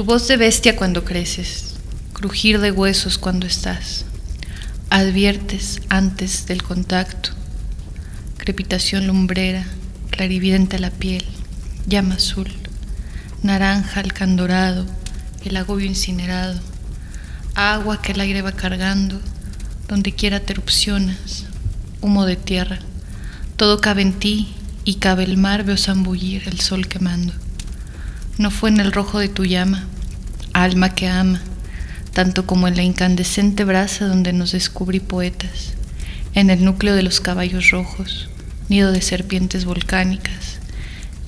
Tu voz de bestia cuando creces, crujir de huesos cuando estás. Adviertes antes del contacto, crepitación lumbrera, clarividente la piel, llama azul, naranja el candorado, el agobio incinerado, agua que el aire va cargando, donde quiera te erupcionas, humo de tierra, todo cabe en ti y cabe el mar, veo zambullir el sol quemando. No fue en el rojo de tu llama, alma que ama, tanto como en la incandescente brasa donde nos descubrí poetas, en el núcleo de los caballos rojos, nido de serpientes volcánicas.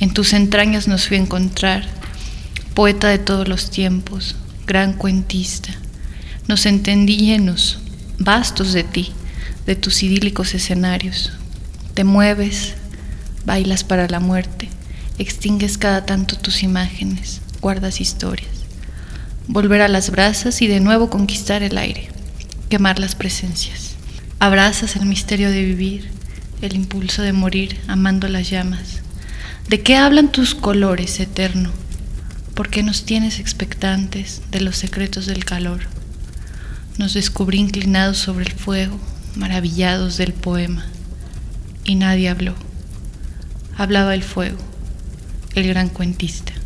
En tus entrañas nos fui a encontrar, poeta de todos los tiempos, gran cuentista. Nos entendí llenos, vastos de ti, de tus idílicos escenarios. Te mueves, bailas para la muerte, extingues cada tanto tus imágenes, guardas historias. Volver a las brasas y de nuevo conquistar el aire, quemar las presencias. Abrazas el misterio de vivir, el impulso de morir amando las llamas. ¿De qué hablan tus colores, eterno? ¿Por qué nos tienes expectantes de los secretos del calor? Nos descubrí inclinados sobre el fuego, maravillados del poema, y nadie habló. Hablaba el fuego, el gran cuentista.